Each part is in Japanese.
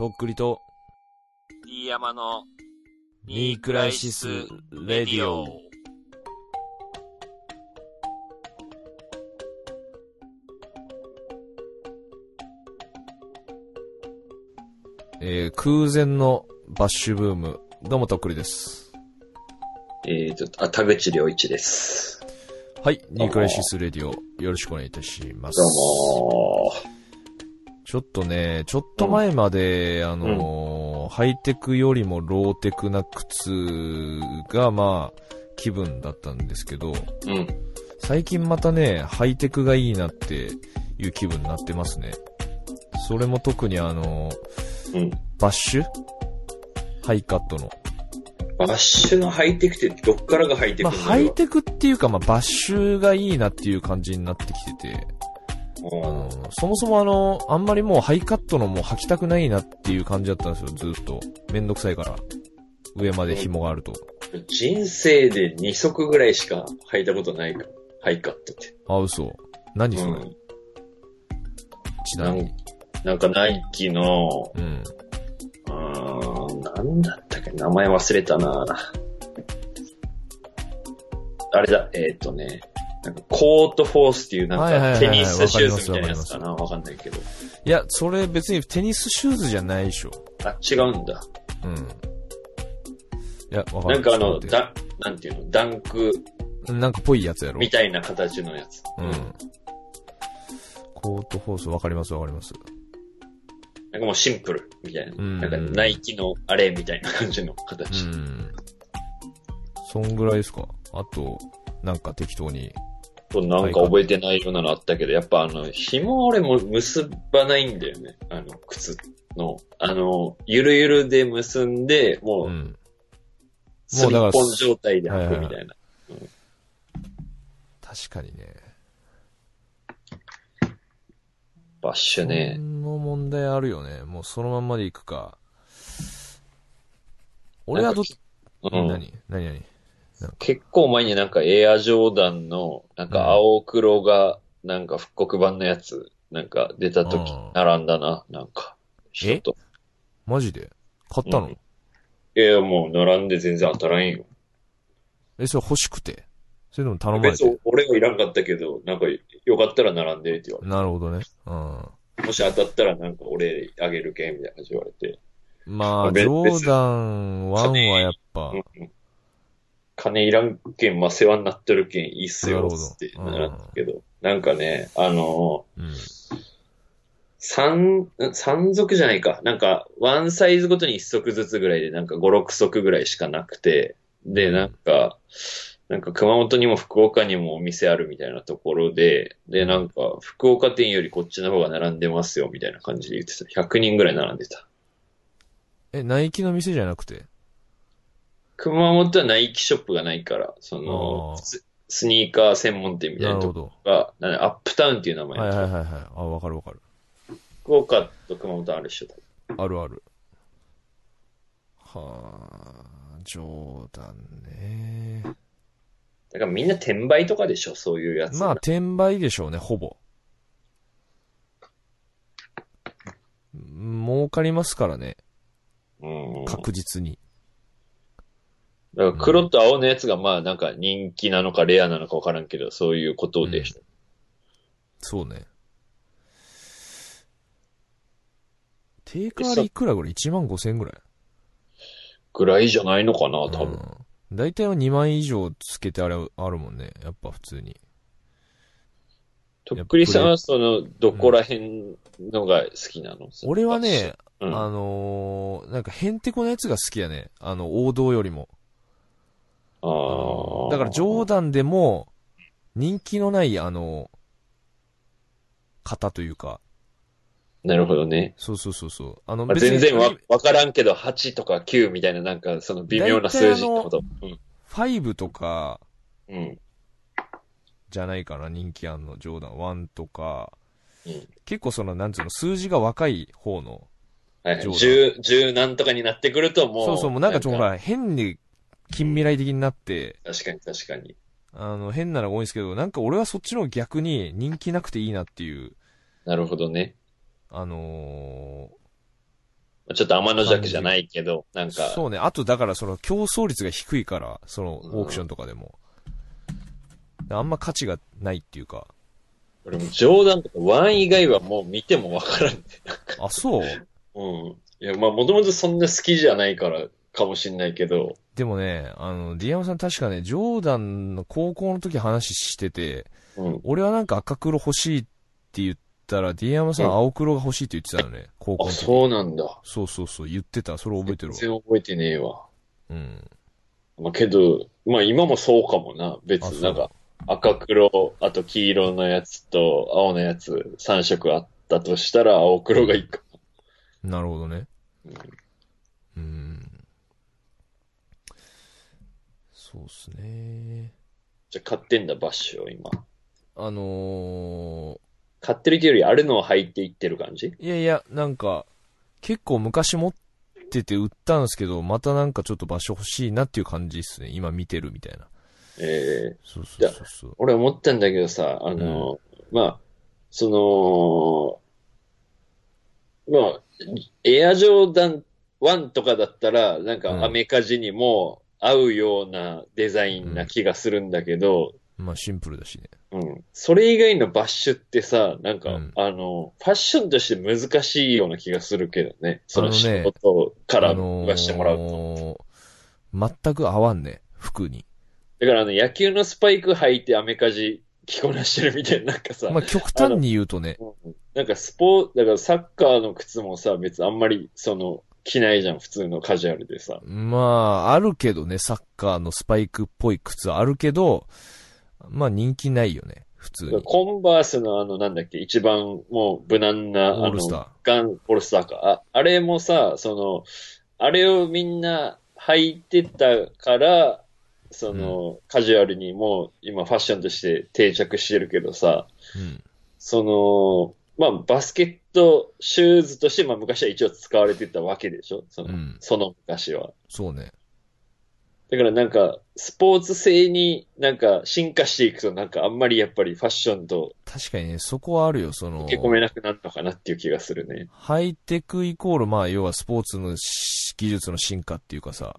とっくりと、D 山のニークライシス・レディオ。えー、空前のバッシュブーム。どうもとっくりです。えーと、あ、田口良一です。はい、ニークライシス・レディオ、よろしくお願いいたします。どうもちょっとね、ちょっと前まで、あのーハイテクよりもローテクな靴が、まあ、気分だったんですけど、ー。うん。最近またね、ハイテクがいいなっていう気分になってますね。それも特にあのーうん。バッシュ？ハイカットの。バッシュのハイテクってどっからがハイテクまあ、ハイテクっていうか、まあ、バッシュがいいなっていう感じになってきてて、あのーそもそもあの、あんまりもうハイカットのもう履きたくないなっていう感じだったんですよ、ずっと。めんどくさいから。上まで紐があると。人生で2足ぐらいしか履いたことないから。ハイカットって。あ、嘘。何それ、うん。ちなみに。なんかナイキの、うん。うーん、なんだったっけ？名前忘れたなあれだ、えっ、とね、なんかコートフォースっていうなんかテニスシューズみたいなやつかな？わかんないけど。いや、それ別にテニスシューズじゃないでしょ。あ、違うんだ。うん。いや、わかる。なんかあの、だ、なんていうの、ダンクなんかぽいやつやろ。みたいな形のやつ。うん。コートフォースわかりますわかります。なんかもうシンプルみたいな。うんなんかナイキのあれみたいな感じのう形。ん。そんぐらいですか？あと、なんか適当に。となんか覚えてないようなのあったけど、やっぱあの、紐俺も結ばないんだよね。あの、靴の。あの、ゆるゆるで結んで、もう、うん。スリッポン状態で履くみたいな。確かにね。バッシュねそ。の問題あるよね。もうそのまんまでいくか。俺はど。何？何？何？結構前になんかエアジョーダンの、なんか青黒が、なんか復刻版のやつ、なんか出た時うん並んだな、なんか。え？マジで？買ったの、うんいや、もう並んで全然当たらんよ。え、それ欲しくて？それとも頼まれて？別に俺はいらんかったけど、なんかよかったら並んでって言われなるほどね。うん。て。もし当たったらなんか俺あげるけんみたいな感じ言われて。まあ、ジ別ョーダン1はやっぱ、うん金いらんけん、まあ世話になってるけんいいっすよ、つってうんなったけど。なんかね、あの、うん。三、三足じゃないか。なんか、ワンサイズごとに一足ずつぐらいで、なんか五、六足ぐらいしかなくて、で、なんか、なんか熊本にも福岡にもお店あるみたいなところで、で、なんか、福岡店よりこっちの方が並んでますよ、みたいな感じで言ってた。100人ぐらい並んでた。え、ナイキの店じゃなくて？熊本はナイキショップがないから、そのススニーカー専門店みたいなとこど。が、アップタウンっていう名前はいのはいはいはい。あ、わかるわかる。福岡と熊本ある人だ。あるある。はあ、ジョーダンね。だからみんな転売とかでしょ、そういうやつ。まあ、転売でしょうね、ほぼ。儲かりますからね、うん。確実に。だから黒と青のやつがまあなんか人気なのかレアなのかわからんけど、そういうことでしょ。そうね。定価あれいくらぐらい ?1 万5千円ぐらい？ぐらいじゃないのかな、多分。うん。大体は2万以上つけてあれあるもんね。やっぱ普通に。とっくりさんはその、どこら辺のが好きなの、俺はね、うん、あのー、なんかヘンテコなやつが好きやね。あの、王道よりも。あーだからジョーダンでも、人気のない、あの、型というか、なるほどね。そうそうそうそう。あの、まあ、全然わ、わからんけど、8とか9みたいななんかその微妙な数字ってこと。5とか、うん。うん。じゃないかな、人気あんの、ジョーダン1とか、うん。結構その、なんつうの、数字が若い方の、はい。ジョ10、10何とかになってくるともう。そうそう、もうなんかちょっとほら、変に近未来的になって、確かに確かに。あの、変なのが多いんですけど、なんか俺はそっちの逆に人気なくていいなっていう、なるほどね。あのちょっと天の弱じゃないけど、なんか、そうね。あと、だからその競争率が低いから、そのオークションとかでも。あんま価値がないっていうか。俺もジョーダンとかワン以外はもう見てもわからんね。あ、そう？うん。いや、まあもともとそんな好きじゃないからかもしんないけど、でもね、あの、ディアムさん確かね、ジョーダンの高校の時話してて、うん。俺はなんか赤黒欲しいって言ったら、ディアムさんうん青黒が欲しいって言ってたよね、高校あ、の時。そうなんだ。そうそうそう、言ってた。それ覚えてるわ。全然覚えてねえわ。うん。まあけど、まあ今もそうかもな。別になんか、赤黒、あと黄色のやつと青のやつ3色あったとしたら青黒がいいか。なるほどね。うんうん。そうっすね。じゃあ買ってんだ、バッシュを今。あの買ってるっていうよりあるのを履いていってる感じ？ー、いやいや、なんか、結構昔持ってて売ったんですけど、またなんかちょっと場所欲しいなっていう感じっすね。今見てるみたいな。ええそうそうそうそう。俺思ったんだけどさ、あの、まあ、その、まあ、エアジョーダン1とかだったら、なんうんかアメカジにも合うようなデザインな気がするんだけど、まあシンプルだしね。うん。それ以外のバッシュってさ、なんか、うんあの、ファッションとして難しいような気がするけどね。そのあのね仕事からあの言わしてもらうと。ー全く合わんね、服に。だからあの、野球のスパイク履いてアメカジ着こなしてるみたいな、なんかさ、まあ極端に言うとね、うんなんかスポーツ、だからサッカーの靴もさ、別にあんまり、その、着ないじゃん、普通のカジュアルでさ。まあ、あるけどね、サッカーのスパイクっぽい靴あるけど、まあ人気ないよね、普通に。コンバースのあの、なんだっけ、一番もう無難な、オールスターあの、ガン、オールスターか。あ、あれもさ、その、あれをみんな履いてたから、その、カジュアルにもう今ファッションとして定着してるけどさ、うん。その、まあ、バスケットシューズとして、まあ、昔は一応使われてたわけでしょ？その、うんその昔は。そうね。だからなんか、スポーツ性になんか進化していくとなんかあんまりやっぱりファッションと確かにね、そこはあるよ、その受、け込めなくなるのかなっていう気がするね。ハイテクイコール、まあ、要はスポーツのし技術の進化っていうかさ、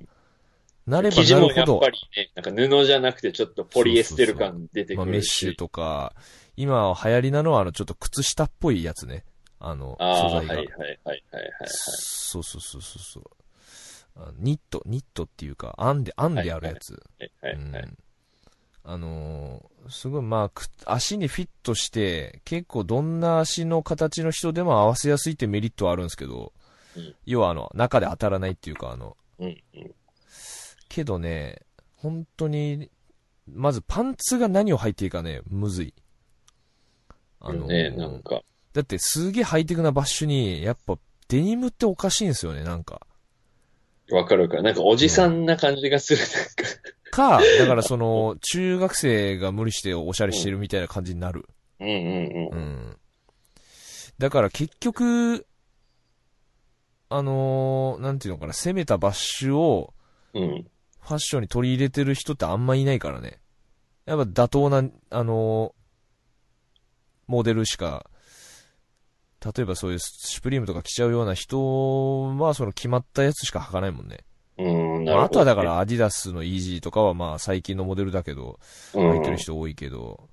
なればなるほどもやっぱ、りね、なんか布じゃなくてちょっとポリエステル感出てまあ、くるし。メッシュとか、今流行りなのは、あの、ちょっと靴下っぽいやつね。あの、ああ、素はいはい材が。はいはいはいはい。そうそうそうそうそう。あニット、ニットっていうか、編んで、編んであるやつ。はいはいはい。うんあのーすごい、まあ、く足にフィットして、結構どんな足の形の人でも合わせやすいってメリットはあるんですけど、うん要はあの、中で当たらないっていうか、あの、うんうん。けどね、本当まずパンツが何を履いていいかね、むずい。あのーね、なんか。だってすげえハイテクなバッシュに、やっぱデニムっておかしいんですよね、なんか。わかるか。なんかおじさんな感じがする。か、だからその、中学生が無理しておしゃれしてるみたいな感じになる。なんか。うんうんううん。ん。だから結局、あのーなんていうのかな、攻めたバッシュをうん。ファッションに取り入れてる人ってあんまいないからね。やっぱ妥当な、あのーモデルしか、例えばそういうシュプリームとか着ちゃうような人は、その決まったやつしか履かないもんね。うん、なるほど、まああとはだか、らアディダスのイージーとかはまあ最近のモデルだけど、うん、履いてる人多いけど、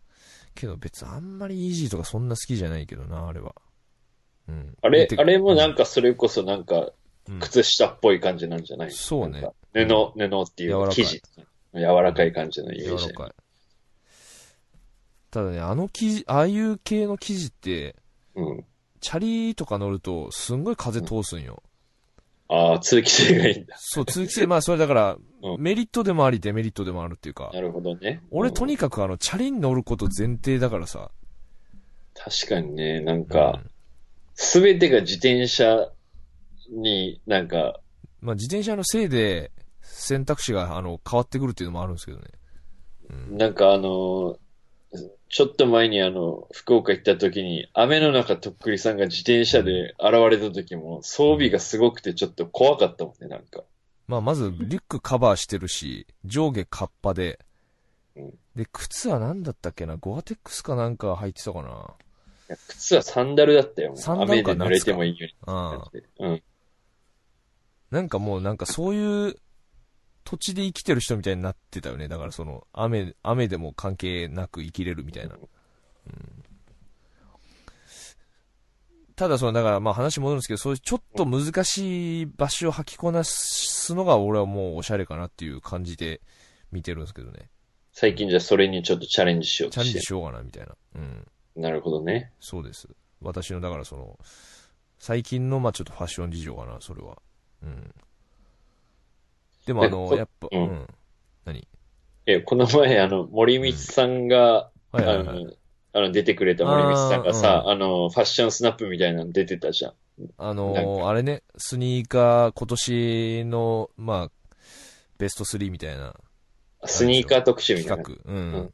けど別にあんまりイージーとかそんな好きじゃないけどな、あれは。うん。あれ、てあれもなんかそれこそなんか、うん靴下っぽい感じなんじゃない？そうねなんか布、布っていう柔らかい生地。柔らかい感じのイメージ柔ら。かい。ただね、あの生地、ああいう系の生地って、うん。チャリとか乗ると、すんごい風通すんよ。ああ、通気性がいいんだ。そう、通気性、まあそれだから、うんメリットでもあり、デメリットでもあるっていうかな、るほどね。俺とに、にかくあの、チャリに乗ること前提だからさ。確かにね、なんうか、んすべてが自転車になんか、まあ自転車のせいで、選択肢があの、変わってくるっていうのもあるんですけどね。うん。なんかあの、ちょっと前にあの、福岡行った時に、雨の中とっくりさんが自転車で現れた時も、装備がすごくてちょっと怖かったもんね、なんか。まあまず、リュックカバーしてるし、上下カッパでうん、で、靴は何だったっけな？ゴアテックスかなんか履いてたかな？靴はサンダルだったよ。サンダルか雨で濡れてもいいように。うん。なんかもうなんかそういう土地で生きてる人みたいになってたよね。だからその雨、雨でも関係なく生きれるみたいな。うん、ただその、だからまあ話戻るんですけど、そういうちょっと難しい場所を履きこなすのが俺はもうおしゃれかなっていう感じで見てるんですけどね。最近じゃそれにちょっとチャレンジしようチャレンジしようかなみたいな。うん。なるほどね。そうです。私の、だからその、最近の、まあちょっとファッション事情かな、それは。うん。でもあの、やっぱ、ううんん。何？え、この前、あの、森光さんが。あの、あの、出てくれた森光さんがさ、あの、ファッションスナップみたいなの出てたじゃん。あのあれね、スニーカー、今年の、まあ、ベスト3みたいなスニーカー特集みたいな。うん。うん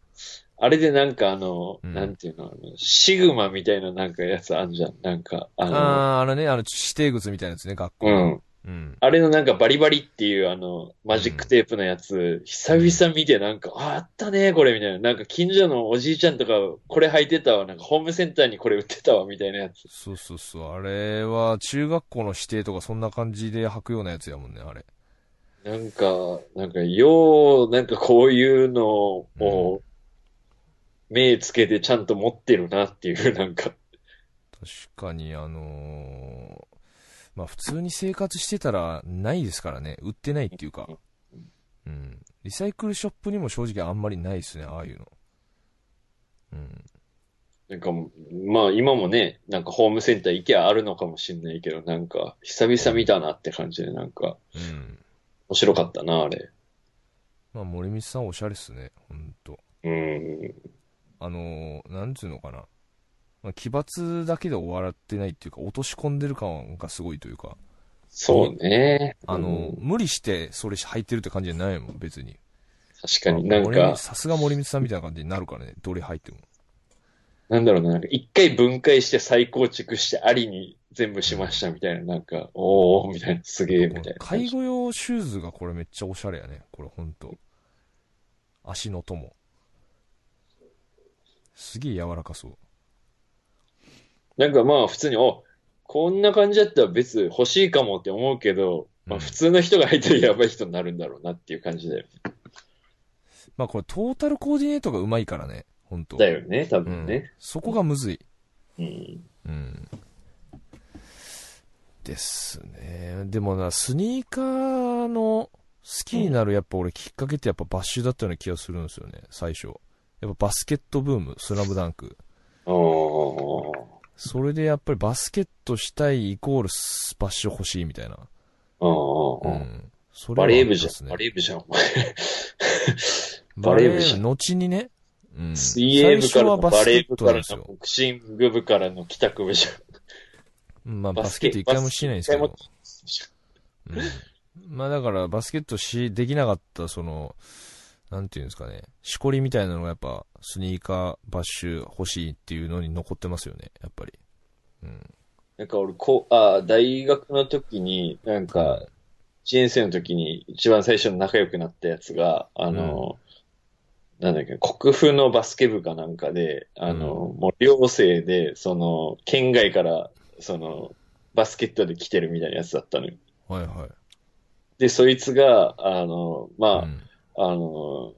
あれでなんかあの、うんなんていうの、シグマみたいななんかやつあんじゃん。なんか、あの、ああー、あれね、あの、指定靴みたいなやつね、学校の。うん。うん。あれのなんかバリバリっていうあの、マジックテープのやつ、久々見てなんか、あ、あったね、これみたいな。なんか近所のおじいちゃんとか、これ履いてたわ。なんかホームセンターにこれ売ってたわ、みたいなやつ。そうそうそう。あれは、中学校の指定とかそんな感じで履くようなやつやもんね、あれ。なんか、なんか、よう、なんかこういうのを、目つけてちゃんと持ってるなっていう、なんか、確かに、あのーまあ普通に生活してたらないですからね。売ってないっていうか。うん。リサイクルショップにも正直あんまりないですね、ああいうの。うん。なんか、まあ今もね、なんかホームセンター行けばあるのかもしれないけど、なんか、久々見たなって感じで、なんか、うん。面白かったな、あれ。まあ森光さんおしゃれっすね、ほんと。うん。あのーなんつうのかな。まあ、奇抜だけで終わってないっていうか、落とし込んでる感がすごいというか、そうね。あのーうん無理してそれ履いてるって感じじゃないもん、別に。確かになん森か、さすが森光さんみたいな感じになるからね、どれ履いても。なんだろうな、なんか一回分解して再構築してありに全部しましたみたいな、なんか、おー、みたいな、すげえ、みたいな。介護用シューズがこれめっちゃおしゃれやね。これほんと。足の友。すげえ柔らかそう。なんかまあ普通に、お、こんな感じだったら別欲しいかもって思うけど、まあうん普通の人が入ったらやばい人になるんだろうなっていう感じだよ。まあこれトータルコーディネートがうまいからね。ほんと。だよね、多うん。分ね。そこがむずい。うん。うん。ですね。でもな、スニーカーの好きになるやっぱ俺きっかけってやっぱバッシュだったような気がするんですよね、最初。やっぱバスケットブーム、スラムダンク。おー。それでやっぱりバスケットしたいイコールスバッシュ欲しいみたいな。おー。うん。それはバレー部じゃん。バレー部じゃん、お前。バ バレー部じゃん後にね。うん。水泳部からのババスケッレー部から。のボクシング部からの帰宅部じゃん。うんまあバスケット一回もしてないんですけどうん。まあだからバスケットし、できなかったその、なんていうんですかね、しこりみたいなのがやっぱスニーカー、バッシュ欲しいっていうのに残ってますよね、やっぱり。うん。なんか俺、こう、あ大学の時に、なんか、1年生の時に一番最初に仲良くなったやつが、あの、なんだっけ、国府のバスケ部かなんかで、あの、もう寮生で、その、県外から、その、バスケットで来てるみたいなやつだったのよ。はいはい。で、そいつが、あの、まあ、うんあの、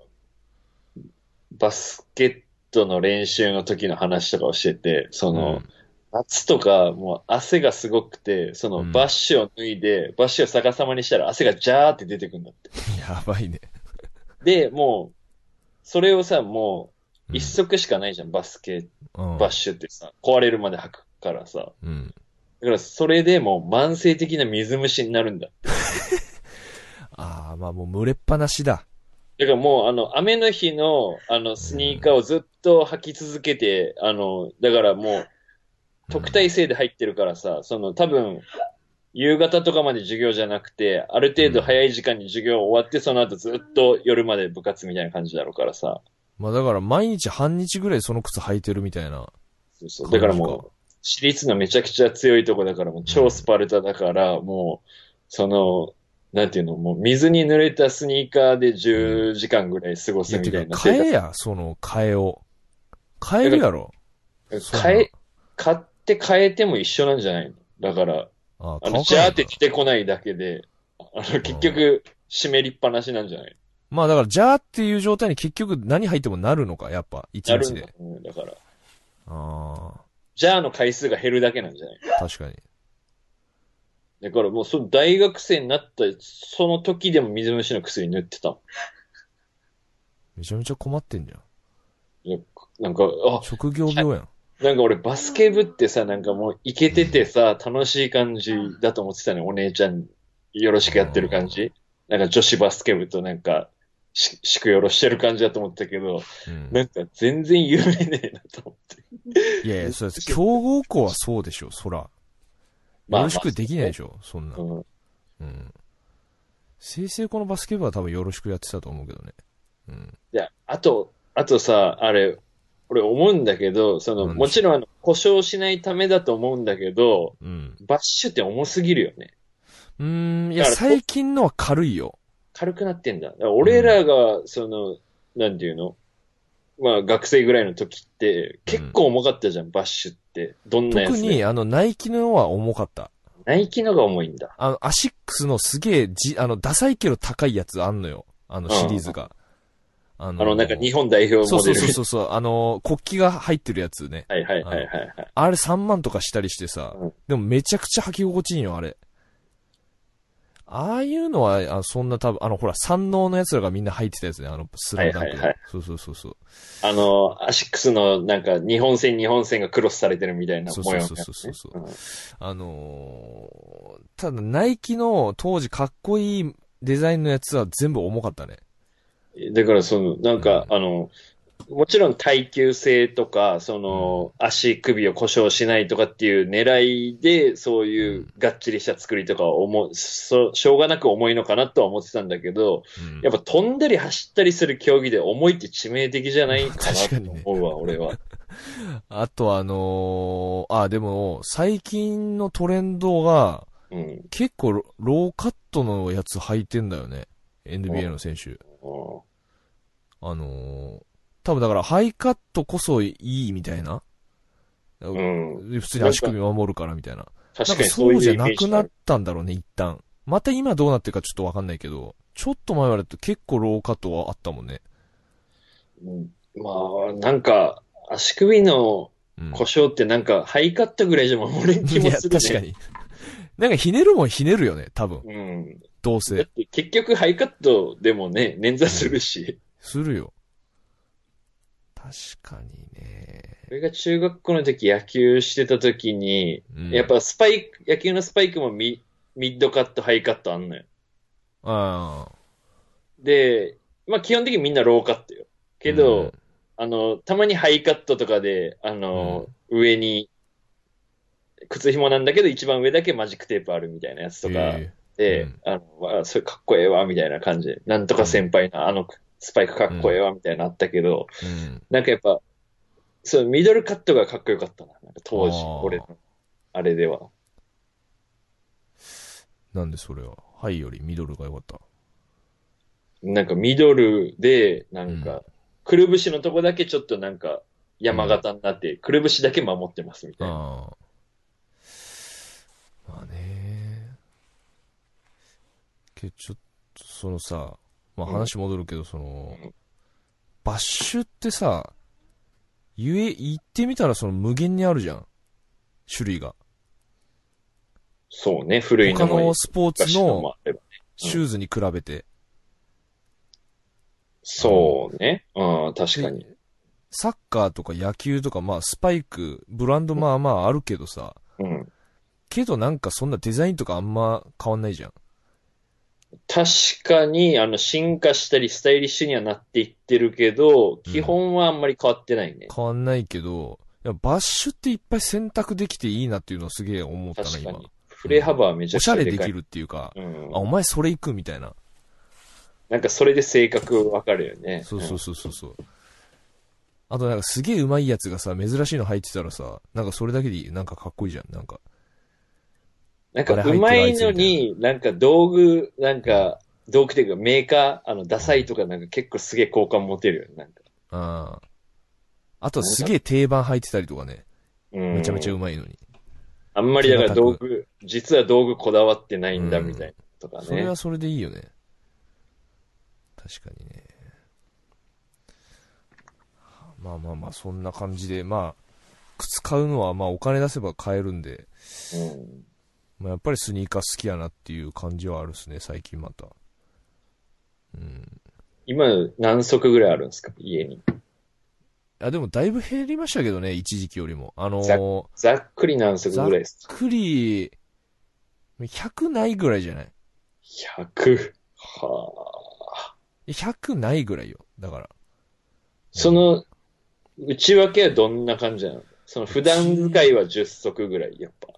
バスケットの練習の時の話とかをしてて、その、夏とか、もう汗がすごくて、そのうんバッシュを脱いで、バッシュを逆さまにしたら汗がジャーって出てくるんだって。やばいね。で、もう、それをさ、もううん一足しかないじゃん、バスケ、うんバッシュってさ、壊れるまで履くからさ。うん。だからそれでもう慢性的な水虫になるんだ。ああ、まあもう蒸れっぱなしだ。だからもう、あの、雨の日の、あの、スニーカーをずっと履き続けて、あの、だからもう、特待生で入ってるからさ、その、多分、夕方とかまで授業じゃなくて、ある程度早い時間に授業終わって、その後ずっと夜まで部活みたいな感じだろうからさ。まあだから毎日半日ぐらいその靴履いてるみたいな。そうそう。だからもう、私立のめちゃくちゃ強いとこだから、もう超スパルタだから、もう、その、なんていうの、もう水に濡れたスニーカーで10時間ぐらい過ごすみたいな買えや、その、替えを。買えるやろ。そんな変え、買って変えても一緒なんじゃないの？だから、ああの、ジャーって出てこないだけで、あの、結局、湿りっぱなしなんじゃない？まあだから、じゃーっていう状態に結局何入ってもなるのか、やっぱ、一日でなるんだ。。うんだから、あじゃあの回数が減るだけなんじゃない？あ、確かに。だからもう、その大学生になった、その時でも水虫の薬塗ってた。めちゃめちゃ困ってんじゃん。なんか、あ、職業病やん。なんか俺バスケ部ってさ、なんかもうイケててさ、楽しい感じだと思ってたね。お姉ちゃんよろしくやってる感じ。なんか女子バスケ部となんか、し、しくよろしてる感じだと思ったけど、うん。なんか全然有名ねえなと思って。いやいや、それ、強豪校はそうでしょ、そら。まあよろしくできないでしょ、そんな。うん。うん。清々このバスケ部は多分よろしくやってたと思うけどね。うん。いや、あと、あとさ、あれ、俺思うんだけど、その、もちろんあの、故障しないためだと思うんだけど、うん。バッシュって重すぎるよね。うーん、いや、最近のは軽いよ。軽くなってんだ。だ俺らが、その、なんていうの？まあ、学生ぐらいの時って、結構重かったじゃん、バッシュって。どんなやつで特に、あの、ナイキのは重かった。ナイキのが重いんだ。あの、アシックスのすげえ、じ、あの、ダサいけど高いやつあんのよ。あの、シリーズが。あのあの、なんか日本代表そうそうモデル。そうそうそう、あの、国旗が入ってるやつね。はいはいはいはいはい。あれ3万とかしたりしてさ、うんでもめちゃくちゃ履き心地いいよ、あれ。ああいうのは、あそんな多分、あの、ほら、山王の奴らがみんな入ってたやつね、あの、スラムダンクの。はいはいはいそうそうそうそう。あの、アシックスのなんか日本線日本線がクロスされてるみたいな模様ねそうそうそうそううんあのーただ、ナイキの当時かっこいいデザインのやつは全部重かったね。だからその、なんか、うんあの、もちろん耐久性とか、その、足首を故障しないとかっていう狙いで、そういうがっちりした作りとかを思う、そしょうがなく重いのかなとは思ってたんだけど、うんやっぱ飛んだり走ったりする競技で重いって致命的じゃないかなと思うわ、俺は。あとあのーあ、でも、最近のトレンドが、うん。結構ロローカットのやつ履いてんだよね。NBA の選手。うんあのー多分だからハイカットこそいいみたいな。うん。で普通に足首守るからみたいな。確かかにそうじゃなくなったんだろうね、一旦。また今どうなってるかちょっとわかんないけど、ちょっと前までと結構ローカットはあったもんね。うんまあ、なんか、足首のうん。故障ってなんか、ハイカットぐらいじゃ守れん気もするね。確かに。なんかひねるもんひねるよね、多分。うん。だっどうせ。て結局ハイカットでもね、捻挫するし。するよ。確かにね。俺が中学校の時野球してた時に、うんやっ、ぱスパイク、野球のスパイクもミミッドカット、ハイカットあんのよ。あで、まあ基本的にみんなローカットよ。あ。けど、うんあの、たまにハイカットとかで、あの、上に、靴紐なんだけど一番上だけマジックテープあるみたいなやつとかえで、うんあの、それかっこええわ、みたいな感じで、なんとか先輩のあのスパイクかっこええわ、みたいなのあったけど、えうん。なんかやっぱ、そう、ミドルカットがかっこよかったな。なんか当時俺の、あれでは。なんでそれは？ハイよりミドルが良かった。なんかミドルで、なんうんか、くるぶしのとこだけちょっとなんか、山形になって、くるぶしだけ守ってますみたいな。まあね。けどちょっと、そのさ、まあうん話戻るけど、そのうん、バッシュってさ、言え、言ってみたらその無限にあるじゃん。種類が。そうね、古い他のスポーツ昔の。シューズに比べて。そうね。うん、確かに。でサッカーとか野球とか、まあスパイク、ブランドまあまああるけどさ、うん。けどなんかそんなデザインとかあんま変わんないじゃん。確かに、あの、進化したり、スタイリッシュにはなっていってるけど、基本はあんまり変わってないね。変わんないけど、バッシュっていっぱい選択できていいなっていうのをすげえ思ったな、今。確かに。振れ幅はめちゃおしゃくちゃでかい。れできるっていうか、うんあ、。お前それ行くみたいな。なんかそれで性格わかるよね。そうそうそうそうそう。あとなんかすげえ上手いやつがさ、珍しいの入ってたらさ、なんかそれだけでなんかかっこいいじゃん。なんか。なんかうまいのに、なんか道具、なんか、道具っていうかメーカー、あの、ダサいとかなんか結構すげえ好感持てるよね。なんか。ああ。あとすげえ定番入ってたりとかね。うん。めちゃめちゃ上手いのに。あんまりだから道具、実は道具こだわってないんだうんみたいとかね。それはそれでいいよね。確かにね。まあまあまあ、そんな感じで、まあ、靴買うのはまあお金出せば買えるんで、うん。まあ、やっぱりスニーカー好きやなっていう感じはあるっすね、最近また。うん。今、何足ぐらいあるんですか？家に。あ、でもだいぶ減りましたけどね、一時期よりも。あのざー、ざっくり何足ぐらいですか？くり、100ないぐらいじゃない ?100。はあ。100ないぐらいよ。だから。その、内訳はどんな感じなの？その普段使いは10足ぐらい、やっぱ。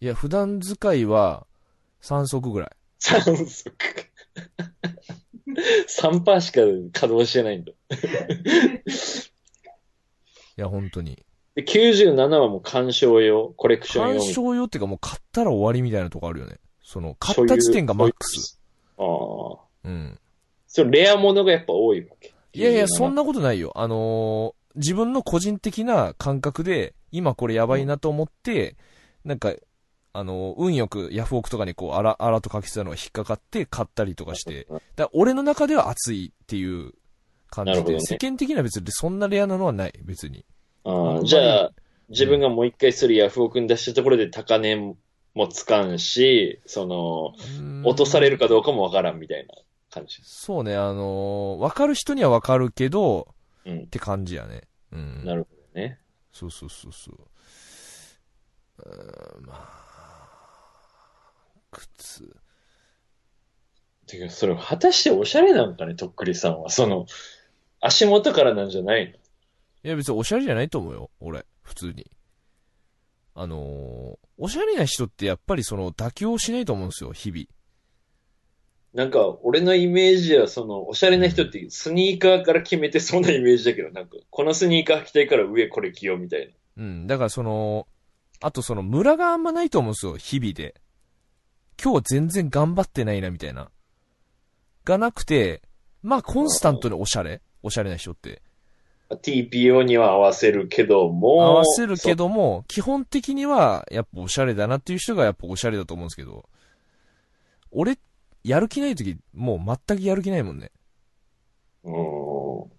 いや、普段使いは3足ぐらい。3足。3%しか稼働してないんだ。いや、本当に。で、97はもう鑑賞用、コレクション用鑑賞用っていうかもう買ったら終わりみたいなとこあるよね。その、な。買った時点がマックス。ああ。うん。それレアものがやっぱ多いわけ。いやいや、そんな。なことないよ。あのー自分の個人的な感覚で、今これやばいなと思って、なんか、あのー運よくヤフオクとかにこう、アラ、アラとかけてたのが引っかかって買ったりとかして、だ俺の中では熱いっていう感じで、ね世間的には別にそんなレアなのはない、別に。ああじゃあ、自分がもう一回それヤフオクに出したところで高値もつかんし、その、落とされるかどうかもわからんみたいな感じ。そうね、あのーわかる人にはわかるけど、うんっ。て感じやね。うん。なるほどね。そうそうそうそう。うーん、まあ、靴。てか、それ果たしておしゃれなんかね、とっくりさんは。その、足元からなんじゃないの？いや別におしゃれじゃないと思うよ、俺、普通に。あのーおしゃれな人ってやっぱりその妥協しないと思うんですよ、日々。なんか、俺のイメージは、その、おしゃれな人ってスニーカーから決めてそうなイメージだけど、なんか、このスニーカー履きたいから上これ着ようみたいな。うん、だからその、あとその、ムラがあんまないと思うんですよ、日々で。今日全然頑張ってないな、みたいな。がなくて、まあ、コンスタントにおしゃれおしゃれな人って。TPO には合わせるけども、合わせるけども、基本的には、やっぱおしゃれだなっていう人がやっぱおしゃれだと思うんですけど、俺、やる気ない時、もう全くやる気ないもんね。そ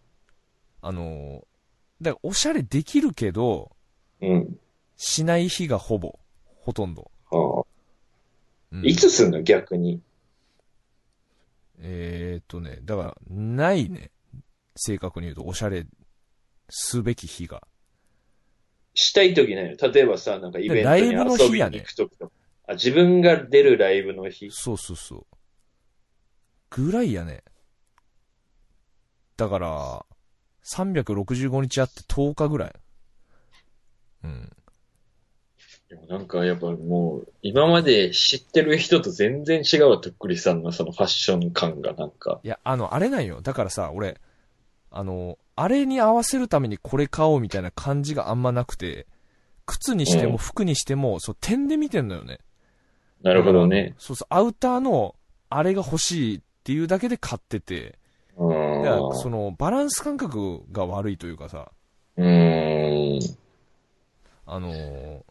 あのーだからおしゃれできるけど、うん。うん。しない日がほぼ、ほとんど。いつすんの逆に？えーっとね、だから、ないね。正確に言うと、おしゃれすべき日が。したい時ないの？例えばさ、なんかイベントに遊びに行く時とか。あ、自分が出るライブの日？そうそうそう。ぐらいやね。だから、365日あって10日ぐらい。うん。でもなんかやっぱもう、今まで知ってる人と全然違うわ、とっくりさんのそのファッション感がなんか。いや、あの、あれなんよ。だからさ、俺、あの、あれに合わせるためにこれ買おうみたいな感じがあんまなくて、靴にしてうんも服にしても、そう、点で見てんのよね。なるほどね。そうそう、アウターの、あれが欲しいっていうだけで買ってて、うだから。その、バランス感覚が悪いというかさ、うーん。あのー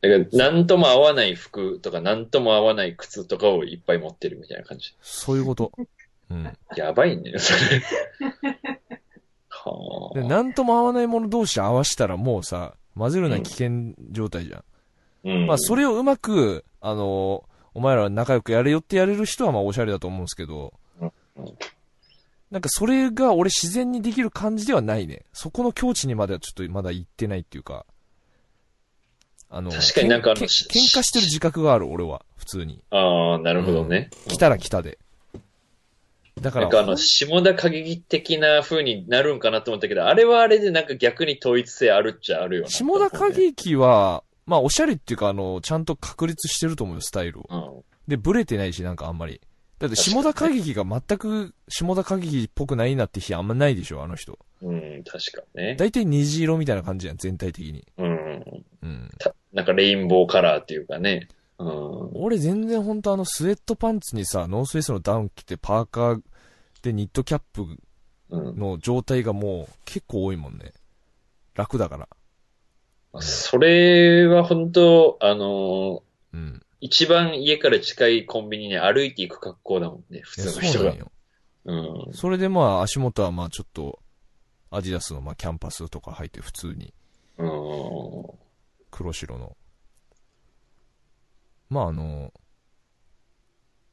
だから、なんとも合わない服とか、なんとも合わない靴とかをいっぱい持ってるみたいな感じ。そういうこと。うん。やばいね、そ れ。はで、あ。なんとも合わないもの同士合わしたらもうさ、混ぜるのは危険状態じゃん。うんまあ、それをうまく、あのーお前らは仲良くやれよってやれる人はまあおしゃれだと思うんですけどうん、なんかそれが俺自然にできる感じではないね。そこの境地にまではちょっとまだ行ってないっていうか、あの、確かになんかあの喧嘩してる自覚がある俺は、普通に。ああ、なるほどね。来たら来たで。だから、なんかあの、下田歌劇的な風になるんかなと思ったけど、あれはあれでなんか逆に統一性あるっちゃあるよな。下田歌劇は、まあおしゃれっていうかあの、ちゃんと確立してると思うよ、スタイルを。うん。で、ブレてないし、なんかあんまり。だって、下田歌劇が全く下田歌劇っぽくないなって日あんまないでしょ、あの人。うん、確かにね。大体虹色みたいな感じやん、全体的に。うん。うん。たなんかレインボーカラーっていうかね。うん。俺全然ほんとあの、スウェットパンツにさ、ノースフェイスのダウン着て、パーカーでニットキャップうん。の状態がもう結構多いもんね。楽だから。それは本当あのうん。一番家から近いコンビニに歩いていく格好だもんね、普通の人がそう。うん。それでまあ足元はまあちょっと、アディダスのまあキャンパスとか履いて普通にうん。黒白の。まああの、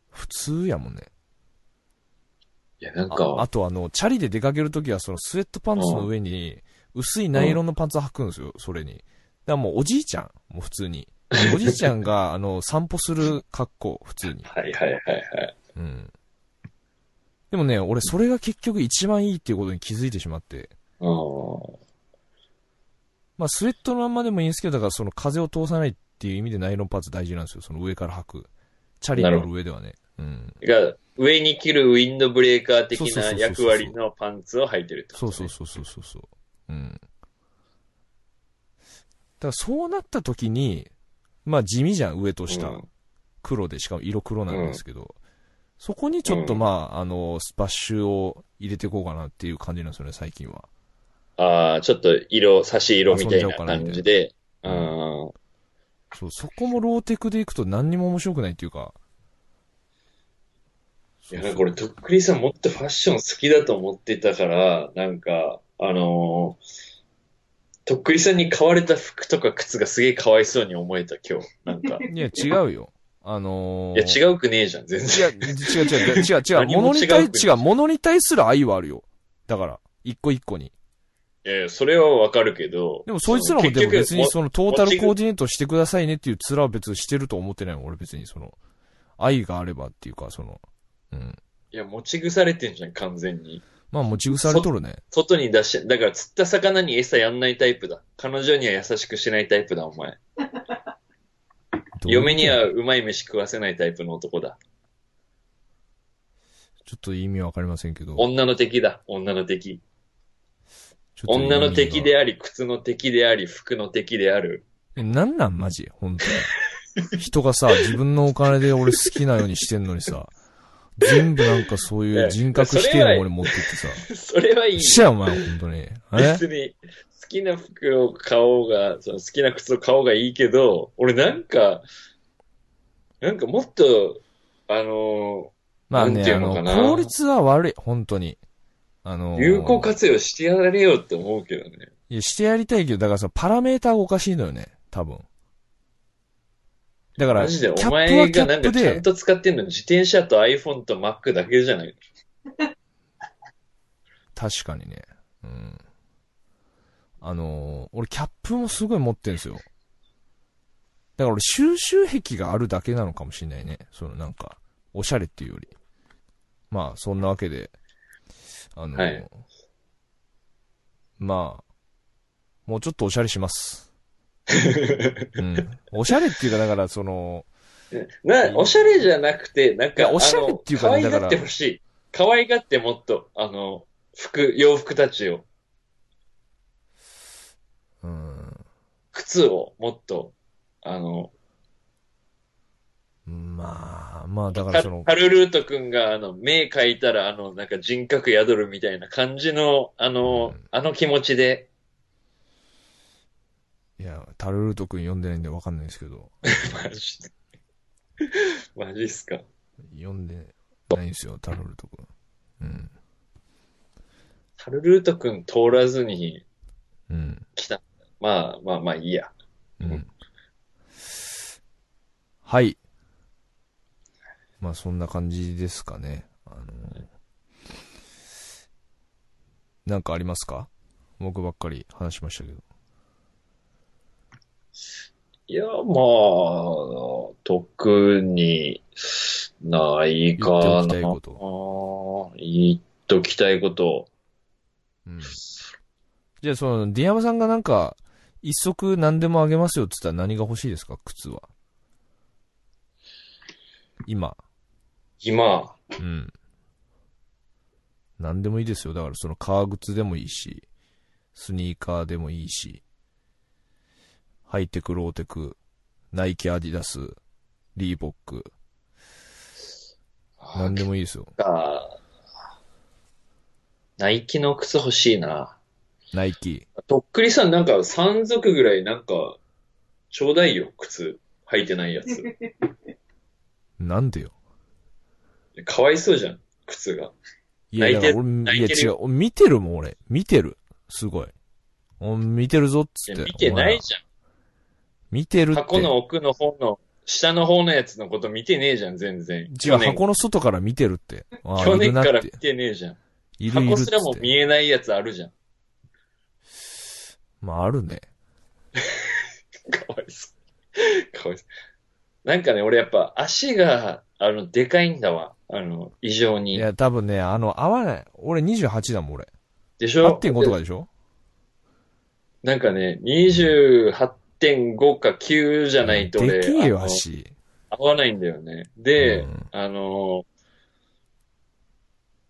普通やもんね。いや、なんああか、とあの、チャリで出かけるときはそのスウェットパンツの上に薄いナイロンのパンツ履くんですよ、それに。だからもうおじいちゃん、もう普通に。おじいちゃんがあの、散歩する格好、普通に。はいはいはいはい。うん。でもね、俺それが結局一番いいっていうことに気づいてしまって。うん。まあスウェットのまんまでもいいんですけど、だからその風を通さないっていう意味でナイロンパンツ大事なんですよ、その上から履く。チャリに乗る上ではね。うん。が、上に着るウィンドブレーカー的な役割のパンツを履いてるってこと、ね、そうそうそうそうそうそう。うん。だからそうなった時に、まあ地味じゃん、上と下。うん黒で、しかも色黒なんですけど、そこにちょっとまあ、あの、スパッシュを入れていこうかなっていう感じなんですよね、最近は。ああ、ちょっと色、差し色みたいな感じで。ううんん。そう、そこもローテクでいくと何にも面白くないっていうか。いや、なんか俺、とっくりさんもっとファッション好きだと思ってたから、なんか、あのーとっくりさんに買われた服とか靴がすげえかわいそうに思えた、今日。なんか。いや、違うよ。あのいや、ー、違うくねえじゃん、全いや、然。違う違う違う、違う違う、物に対、違う物に対する愛はあるよ。だから、一個一個に。いやいや、それはわかるけど。でもそいつらもでも別に結そのトータルコーディネートしてくださいねっていう面は別にしてると思ってないもん、俺別にその、愛があればっていうか、その、うん。いや、持ち腐れてんじゃん、完全に。まあ持ち腐れとるね。外に出し、だから釣った魚に餌やんないタイプだ。彼女には優しくしないタイプだ、お前。嫁にはうまい飯食わせないタイプの男だ。ちょっと意味わかりませんけど。女の敵だ、女の敵。女の敵であり、靴の敵であり、服の敵である。え、なんなんマジ？本当に。人がさ、自分のお金で俺好きなようにしてんのにさ、全部なんかそういう人格否定の俺持ってってさ。それはいい。しやお前、本当に。え？別に、好きな服を買おうが、その好きな靴を買おうがいいけど、俺なんか、なんかもっと、あのまあね、なんていあの、うのかな効率は悪い、本当に。あのー、有効活用してやれよって思うけどね。いや、してやりたいけど、だからさ、パラメーターがおかしいのよね、多分。だから、マジで、お前がなんかちゃんで、と使ってんの自転車と iPhone と Mac だけじゃない確かにね。うん。あのー俺キャップもすごい持ってんすよ。だから俺収集癖があるだけなのかもしれないね。そのなんか、おしゃれっていうより。まあ、そんなわけで、あのーはいまあ、もうちょっとおしゃれします。うん。おしゃれっていうか、だからその、な、おしゃれじゃなくて、なんか、おしゃれっていうか可愛がってほしい。可愛がってもっと、あの、服、洋服たちを、うん。靴をもっと、あの、まあ、まあ、だかタらその、タルルート君が、あの、目描いたら、あの、なんか人格宿るみたいな感じの、あの、うんあの気持ちで、タルルート君読んでないんでわかんないですけど、マジで。マジっすか。読んでないんですよ、タルルート君。うん。タルルート君通らずにうん。来た。まあまあまあいいや。うん。はい。まあそんな感じですかね。あのなんかありますか？僕ばっかり話しましたけど。いや、まあ、特にないかな。言っておきたいこと言っときたいこと。うん。じゃあその、ディアマさんがなんか、一足何でもあげますよって言ったら何が欲しいですか？靴は。今。今、うん。何でもいいですよ。だからその革靴でもいいし、スニーカーでもいいし、ハイテク、ローテク、ナイキ、アディダス、リーボック、何でもいいですよ。か、ナイキの靴欲しいな。ナイキ。とっくりさんなんか3足ぐらいなんか、ちょうだいよ、靴。履いてないやつ。なんでよ。かわいそうじゃん、靴が。いや、泣いてだから俺、いや違う。見てるもん、俺。見てる。すごい。お見てるぞ、っつって。見てないじゃん。見てるって。箱の奥の方の、下の方のやつのこと見てねえじゃん、全然。違う、去年箱の外から見てるって。ああ去年から見ててねえじゃん。いるいる箱すらも。見えないやつあるじゃん。まあ、あるね。かわいそう。かわいそう。なんかね、俺やっぱ足が、あの、でかいんだわ。あの、異常に。いや、多分ね、あの、合わない。俺28だもん、俺。でしょ？8.5とかでしょ？なんかね、28.5か9じゃないと俺、でけえよ、足。合わないんだよね。で、うんあの、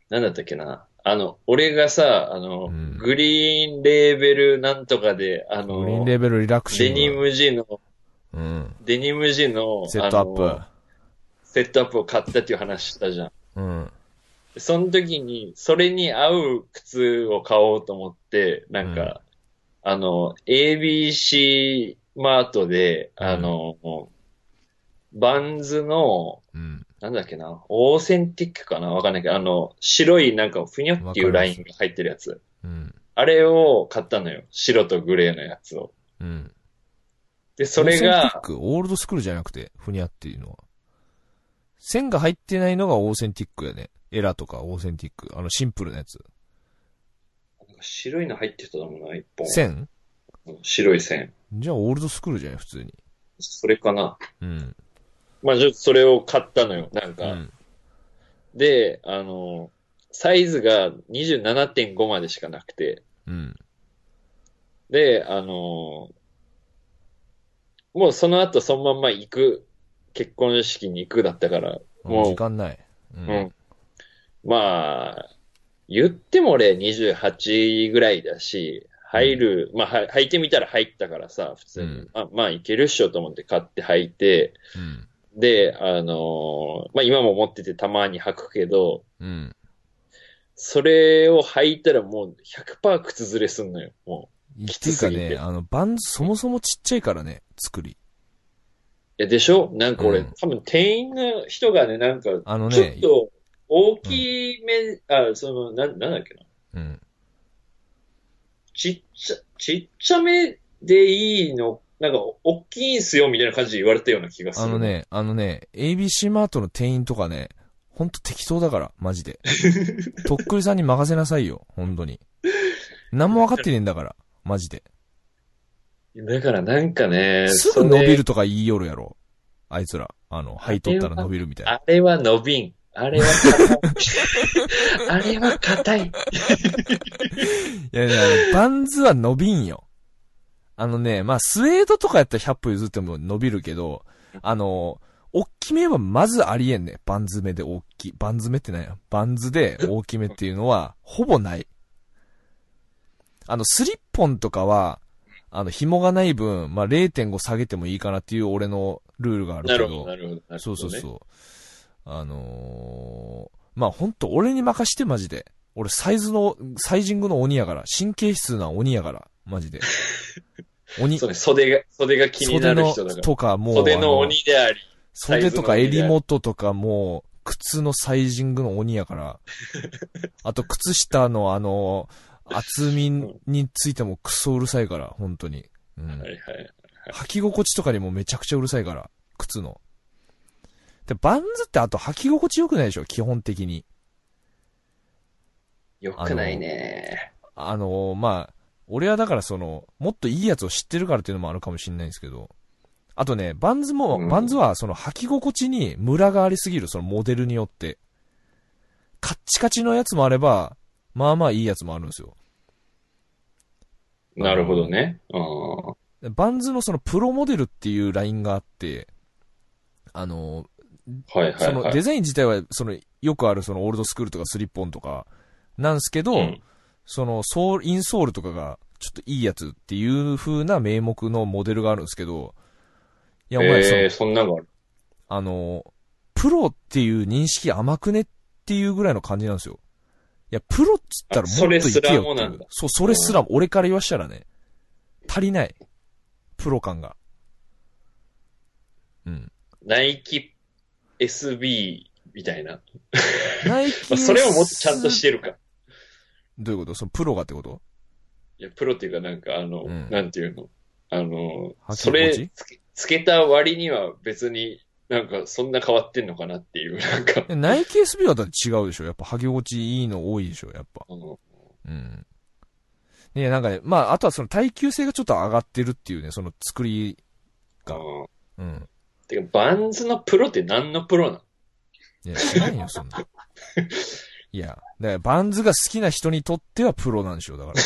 なんだったっけな。あの、俺がさ、あの、うんグリーンレーベルなんとかで、あの、グリーンレベルリラク。デニム地の、うん。デニム地の、セットアップ。セットアップを買ったっていう話したじゃん。うん。その時に、それに合う靴を買おうと思って、なんか、うんあの、ABC マートで、あの、バンズの、うん。なんだっけな、オーセンティックかなわかんないけど、あの、白いなんかふにょっていうラインが入ってるやつ。うん。あれを買ったのよ。白とグレーのやつを。うん。で、それオーオールドスクールじゃなくて、ふにゃっていうのは。線が入ってないのがオーセンティックやね。エラとかオーセンティック。あの、シンプルなやつ。白いの入ってたもんな、一本。線？白い線。じゃあオールドスクールじゃない、普通に。それかな。うん。まあ、ちょっとそれを買ったのよ。なんか、うん。で、あの、サイズが27.5までしかなくて、うん。で、あの、もうその後そのまんま行く、結婚式に行くだったから、もうも時間ない。うう、うん。まあ、言っても俺28ぐらいだし、入る、まあ、は履いてみたら入ったからさ、普通に。うんあまあ、いけるっしょと思って買って履いて、うん。で、あのまあ今も持っててたまに履くけど、うん。それを履いたらもう100%靴ずれすんのよ、もう。きつすぎてあの、バンズそもそもちっちゃいからね、作り。いや、でしょ？なんか俺、うん多分店員の人がね、なんか、あのねちょっ、と大きめ、あ、その、なん、なんだっけな。うん。ちっちゃ、ちっちゃめでいいの、なんか、大きいんすよ、みたいな感じで言われたような気がする。あの。ね、あのね、ABC マートの店員とかね、ほんと適当だから、マジで。とっくりさんに任せなさいよ、ほんとに。何も分かってねえんだから、マジで。だからなんかね、すぐ伸びそるとか言いよるやろ。あいつら。あの、履いとったら伸びるみたいな。れあれは伸びん。あれは硬い。あれは硬い。いやいや、バンズは伸びんよ。あのね、まあ、スウェードとかやったら100歩譲っても伸びるけど、あの、大きめはまずありえんね。バンズ目で大きい。バンズ目って何や？バンズで大きめっていうのは、ほぼない。あの、スリッポンとかは、あの、紐がない分、まあ、0.5下げてもいいかなっていう俺のルールがあるけど。なるほど、なるほど。そうそうそう。あのー、まあ、ほんと俺に任してマジで。俺サイズの、サイジングの鬼やから。神経質な鬼やから。マジで。鬼。そ袖が、袖が気にな袖のる人だから。とかもう。袖のあ鬼であり。袖とか襟元とかもう、靴のサイジングの鬼やから。あと、靴下のあの、厚みについてもクソうるさいから、本当に。うん。はいはい。履き心地とかにもめちゃくちゃうるさいから、靴の。で、バンズってあと履き心地良くないでしょ？基本的に。よくないね。あのまあ、俺はだからその、もっといいやつを知ってるからっていうのもあるかもしれないんですけど、あとね、バンズも、うんバンズはその履き心地にムラがありすぎる、そのモデルによって。カッチカチのやつもあれば、まあまあいいやつもあるんですよ。なるほどね。うん。バンズのそのプロモデルっていうラインがあって、あの、はいはいはい。そのデザイン自体は、その、よくあるそのオールドスクールとかスリッポンとか、なんすけど、うんその、ソール、インソールとかが、ちょっといいやつっていう風な名目のモデルがあるんですけど、いや、お前、そのえー、そんなのがある？あの、プロっていう認識甘くねっていうぐらいの感じなんですよ。いや、プロっつったらもっといけよってあそれすらいう。そう、それすらも、俺から言わしたらね、足りない。プロ感が。うん。ナイキ、SB みたいな。ナイキまあ、それをもっとちゃんとしてるか。どういうこと？そのプロがってこと？いや、プロっていうかなんかあの、うん。なんていうの？あの、それつけ、つけた割には別になんかそんな変わってんのかなっていう、なんか、えナイキ SB はだって違うでしょ？やっぱ履き心地いいの多いでしょ？やっぱ。うん。いや、なんかね、まあ、あとはその耐久性がちょっと上がってるっていうね、その作り、が。うんうん。てか、バンズのプロって何のプロなの？いや、知らんよ、そんな。いや、だからバンズが好きな人にとってはプロなんでしょ、だから。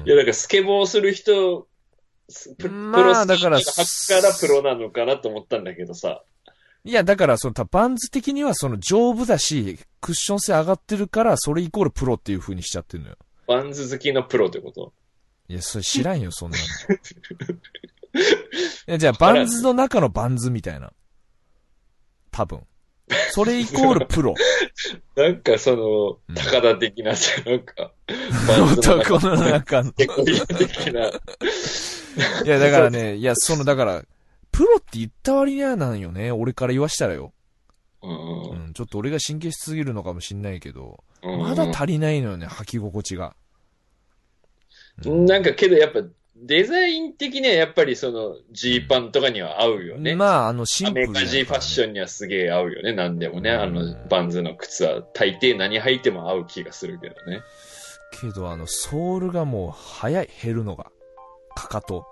うんいや、だからスケボーする人、スプまあプロスキーだからプロなのかなと思ったんだけどさ。いや、だから、その、たバンズ的にはその丈夫だし、クッション性上がってるから、それイコールプロっていう風にしちゃってるのよ。バンズ好きのプロってこと？いや、それ知らんよ、そんなの。じゃあ、バンズの中のバンズみたいな。多分。それイコールプロ。なんかそのうん、高田的なさ、なんか、男の中の。結構的な。いや、だからね、いや、その、だから、プロって言った割にはなんよね。俺から言わしたらよ。う。うんん、ちょっと俺が神経質すぎるのかもしんないけど、うんまだ足りないのよね、履き心地が。なんかけどやっぱ、デザイン的にはやっぱりその、ジーパンとかには合うよね。まあ、あの、シンアプルメリカジーファッションにはすげえ合うよね、なんでもね。うんあの、バンズの靴は大抵何履いても合う気がするけどね。けど、あの、ソールがもう、早い、減るのが。かかと。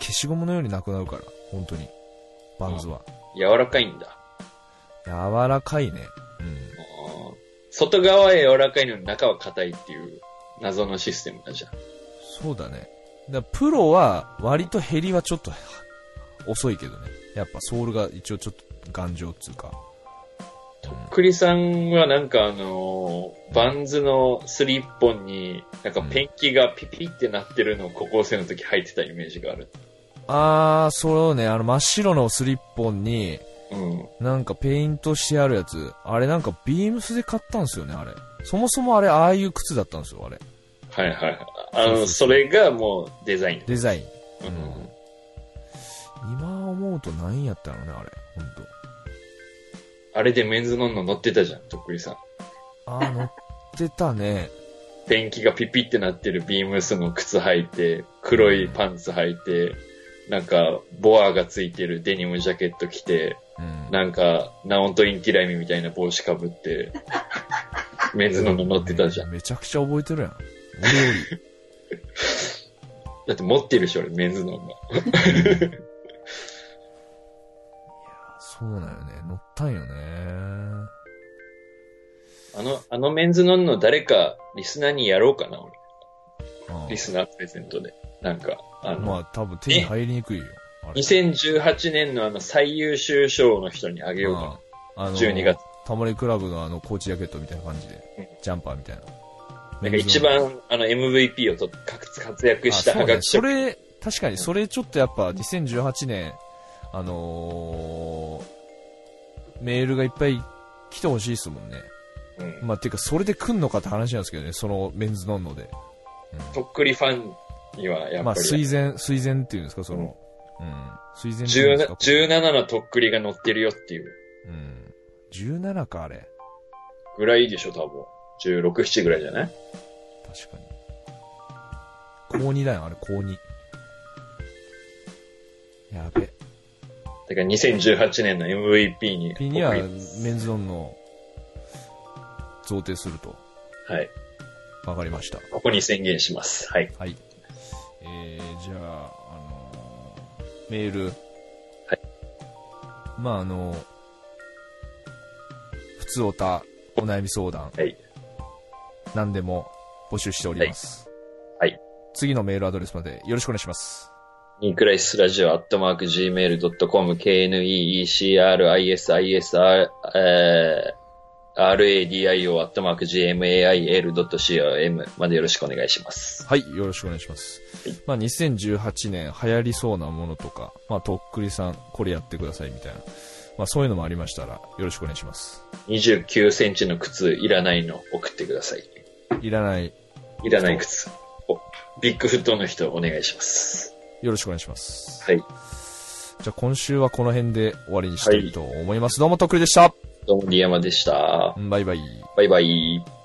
消しゴムのようになくなるから、本当に。バンズは。柔らかいんだ。柔らかいね。うん。外側は柔らかいのに中は硬いっていう謎のシステムだじゃん。そうだね。だプロは、割と減りはちょっと、遅いけどね。やっぱソールが一応ちょっと頑丈っつうか。栗さんはなんかあのーバンズのスリッポンに、なんかペンキがピピってなってるのを高校生の時履いてたイメージがある。あー、そうね、あの真っ白のスリッポンに、うん。なんかペイントしてあるやつ。あれなんかビームスで買ったんですよね、あれ。そもそもあれ、ああいう靴だったんですよ、あれ。はいはいはい。あの、それがもうデザイン。デザイン。うん。今思うと何やったのね、あれ。ほんと。あれでメンズノンノ乗ってたじゃん、とっくりさん。あー、乗ってたね。ペンキがピピってなってるビームスの靴履いて、黒いパンツ履いて、なんか、ボアがついてるデニムジャケット着て、うん。なんか、ナオンとインティライミみたいな帽子かぶって、メンズノンノ乗ってたじゃん。めちゃくちゃ覚えてるやん。だって持ってるでしょ、俺、メンズノンノ。そうなんよね。乗ったんよね。あの、あのメンズノンノ誰かリスナーにやろうかな、俺。うんリスナープレゼントで。なんか、あの、まあ多分手に入りにくいよ。あれ2018年のあの最優秀賞の人にあげようかあのな。12月。タモリクラブのあのコーチジャケットみたいな感じで、ジャンパーみたいな。なんか一番あの MVP をと活活躍したあそうねそれ、確かにそれちょっとやっぱ2018年、あのー、メールがいっぱい来てほしいですもんね。うんまあ、ていうか、それで来んのかって話なんですけどね、そのメンズノンノで。とっくりファンにはやっまあ、ぱり、水前、水前っていうんですか、その、うん。水前っていうんです17か。17のとっくりが乗ってるよっていううん。17か、あれ。ぐらいでしょ、多分。16、7ぐらいじゃない？確かに。高2だよ、あれ、高2。やべ。だから2018年の MVP に。P には僕メンズノンノ贈呈すると。はい。わかりました。ここに宣言します。はい。はい。えー、じゃあ、あのーメール。はい。まあ、あのー普通おた、お悩み相談。はい。何でも募集しております。はいはい次のメールアドレスまでよろしくお願いします。ニークライスラジオアットマーク Gmail.com KNEECRISISR えー RADIO アットマーク GMAIL.com までよろしくお願いします。はい、よろしくお願いします。まあ、2018年流行りそうなものとか、まあ、とっくりさん、これやってくださいみたいな。まあ、そういうのもありましたら、よろしくお願いします。29センチの靴いらないの送ってください。いらない、いらない靴。おビッグフットの人お願いします。よろしくお願いします。はい。じゃあ今週はこの辺で終わりにしたいと思います。どうもとっくりでした。どうも、リヤマでした。バイバイ。バイバイ。